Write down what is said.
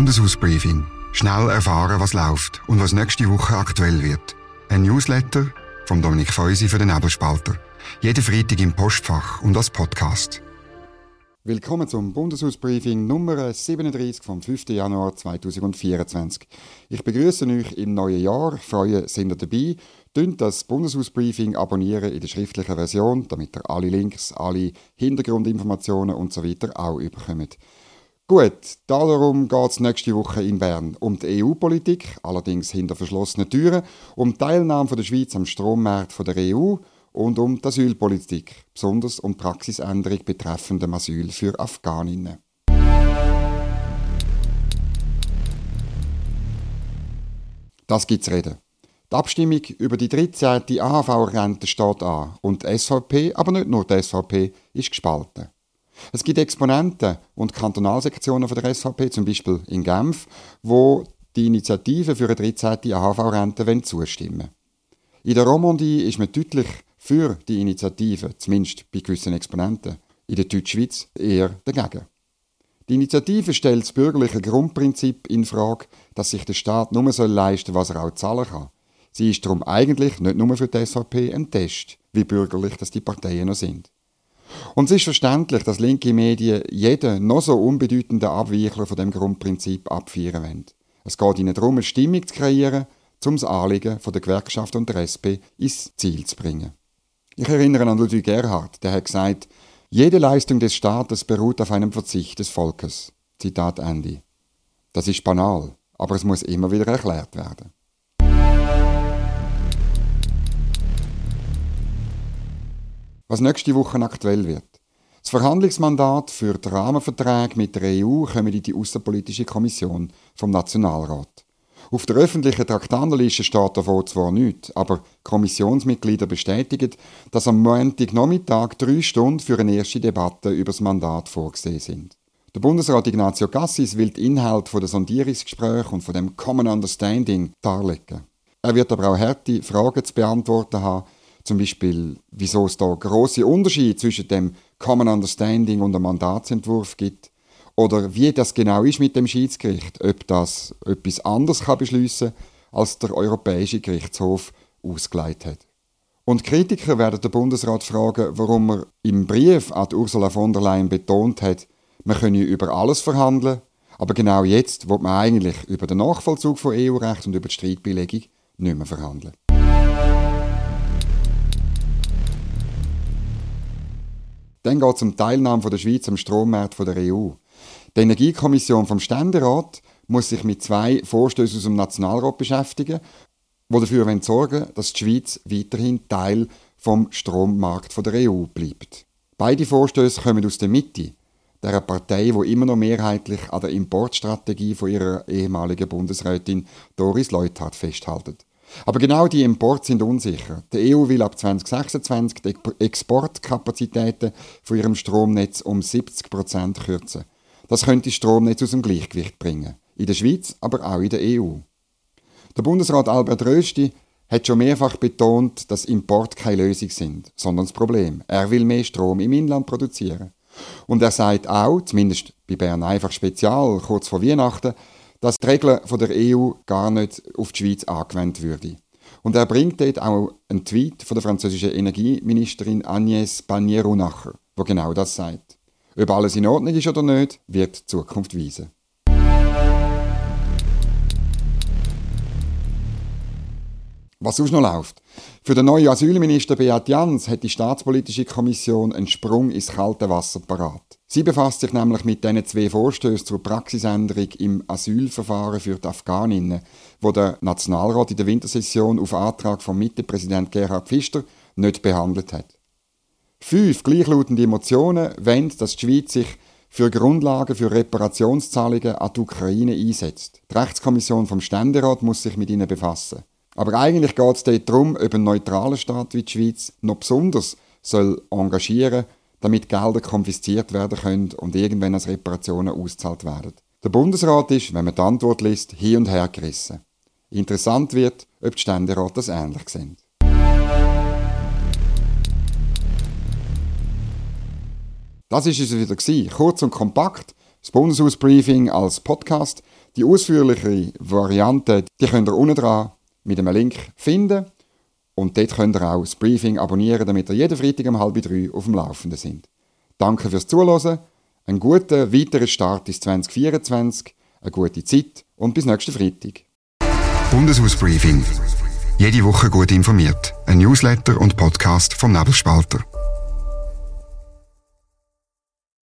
Bundeshausbriefing. Schnell erfahren, was läuft und was nächste Woche aktuell wird. Ein Newsletter von Dominik Feusi für den Nebelspalter. Jeden Freitag im Postfach und als Podcast. Willkommen zum Bundeshausbriefing Nummer 37 vom 5. Januar 2024. Ich begrüße euch im neuen Jahr, freue, sind ihr dabei. Tönt das Bundeshausbriefing abonnieren in der schriftlichen Version, damit ihr alle Links, alle Hintergrundinformationen usw. So auch überkommt. Gut, darum geht es nächste Woche in Bern um die EU-Politik, allerdings hinter verschlossenen Türen, um die Teilnahme der Schweiz am Strommarkt der EU und um die Asylpolitik, besonders um die Praxisänderung betreffend Asyl für Afghaninnen. Das gibt's reden. Die Abstimmung über die 13. AHV-Rente steht an und die SVP, aber nicht nur die SVP, ist gespalten. Es gibt Exponenten und Kantonalsektionen von der SVP, zum Beispiel in Genf, wo die Initiative für eine 13. AHV-Rente zustimmen In der Romandie ist man deutlich für die Initiative, zumindest bei gewissen Exponenten. In der Deutschschweiz eher dagegen. Die Initiative stellt das bürgerliche Grundprinzip in Frage, dass sich der Staat nur so leisten soll, was er auch zahlen kann. Sie ist darum eigentlich nicht nur für die SVP ein Test, wie bürgerlich das die Parteien noch sind. Und es ist verständlich, dass linke Medien jeden noch so unbedeutenden Abweichler von dem Grundprinzip abfeiern wollen. Es geht ihnen darum, eine Stimmung zu kreieren, um das Anliegen von der Gewerkschaft und der SP ins Ziel zu bringen. Ich erinnere an Ludwig Erhard, der hat gesagt, jede Leistung des Staates beruht auf einem Verzicht des Volkes. Zitat Ende. Das ist banal, aber es muss immer wieder erklärt werden. Was nächste Woche aktuell wird. Das Verhandlungsmandat für die Rahmenverträge mit der EU kommt in die Außenpolitische Kommission vom Nationalrat. Auf der öffentlichen Traktandenliste steht davon zwar nichts, aber Kommissionsmitglieder bestätigen, dass am Montagnachmittag drei Stunden für eine erste Debatte über das Mandat vorgesehen sind. Der Bundesrat Ignazio Cassis will den Inhalt der Sondierungsgespräche und von dem Common Understanding darlegen. Er wird aber auch harte Fragen zu beantworten haben, zum Beispiel, wieso es da große Unterschiede zwischen dem Common Understanding und dem Mandatsentwurf gibt. Oder wie das genau ist mit dem Schiedsgericht, ob das etwas anderes kann beschließen als der Europäische Gerichtshof ausgeleitet hat. Und Kritiker werden den Bundesrat fragen, warum er im Brief an Ursula von der Leyen betont hat, man könne über alles verhandeln, aber genau jetzt wird man eigentlich über den Nachvollzug von EU-Recht und über die Streitbelegung nicht mehr verhandeln. Dann geht es um die Teilnahme der Schweiz am Strommarkt der EU. Die Energiekommission vom Ständerat muss sich mit zwei Vorstößen aus dem Nationalrat beschäftigen, die dafür sorgen dass die Schweiz weiterhin Teil vom Strommarkt der EU bleibt. Beide Vorstöße kommen aus der Mitte, der Partei, die immer noch mehrheitlich an der Importstrategie von ihrer ehemaligen Bundesrätin Doris Leuthard festhält. Aber genau die Importe sind unsicher. Die EU will ab 2026 die Exportkapazitäten von ihrem Stromnetz um 70 Prozent kürzen. Das könnte das Stromnetz aus dem Gleichgewicht bringen. In der Schweiz, aber auch in der EU. Der Bundesrat Albert Rösti hat schon mehrfach betont, dass Import keine Lösung sind, sondern das Problem. Er will mehr Strom im Inland produzieren. Und er sagt auch, zumindest bei Bern einfach spezial, kurz vor Weihnachten, dass die Regeln von der EU gar nicht auf die Schweiz angewendet würden. Und er bringt dort auch einen Tweet von der französischen Energieministerin Agnès Pannier-Runacher, wo genau das sagt. Ob alles in Ordnung ist oder nicht, wird die Zukunft weisen. Was sonst noch läuft? Für den neuen Asylminister Beat Jans hat die Staatspolitische Kommission einen Sprung ins kalte Wasser parat. Sie befasst sich nämlich mit diesen zwei Vorstößen zur Praxisänderung im Asylverfahren für die Afghaninnen, wo der Nationalrat in der Wintersession auf Antrag von Mittepräsident Gerhard Pfister nicht behandelt hat. Fünf gleichlautende Emotionen wollen, dass die Schweiz sich für Grundlagen für Reparationszahlungen an die Ukraine einsetzt. Die Rechtskommission vom Ständerat muss sich mit ihnen befassen. Aber eigentlich geht es dort darum, ob ein neutraler Staat wie die Schweiz noch besonders soll engagieren damit Gelder konfisziert werden können und irgendwann als Reparationen ausgezahlt werden. Der Bundesrat ist, wenn man die Antwort liest, hin und her gerissen. Interessant wird, ob die Ständerat das ähnlich sind. Das ist es wieder. Kurz und kompakt. Das Bundeshausbriefing als Podcast. Die ausführliche Variante, die könnt ihr unten dran mit einem Link finden. Und dort könnt ihr auch das Briefing abonnieren, damit ihr jeden Freitag um halb drei auf dem Laufenden sind. Danke fürs Zuhören, einen guten weiteren Start ins 2024, eine gute Zeit und bis nächsten Freitag. Bundeshausbriefing. Jede Woche gut informiert. Ein Newsletter und Podcast vom Nebelspalter.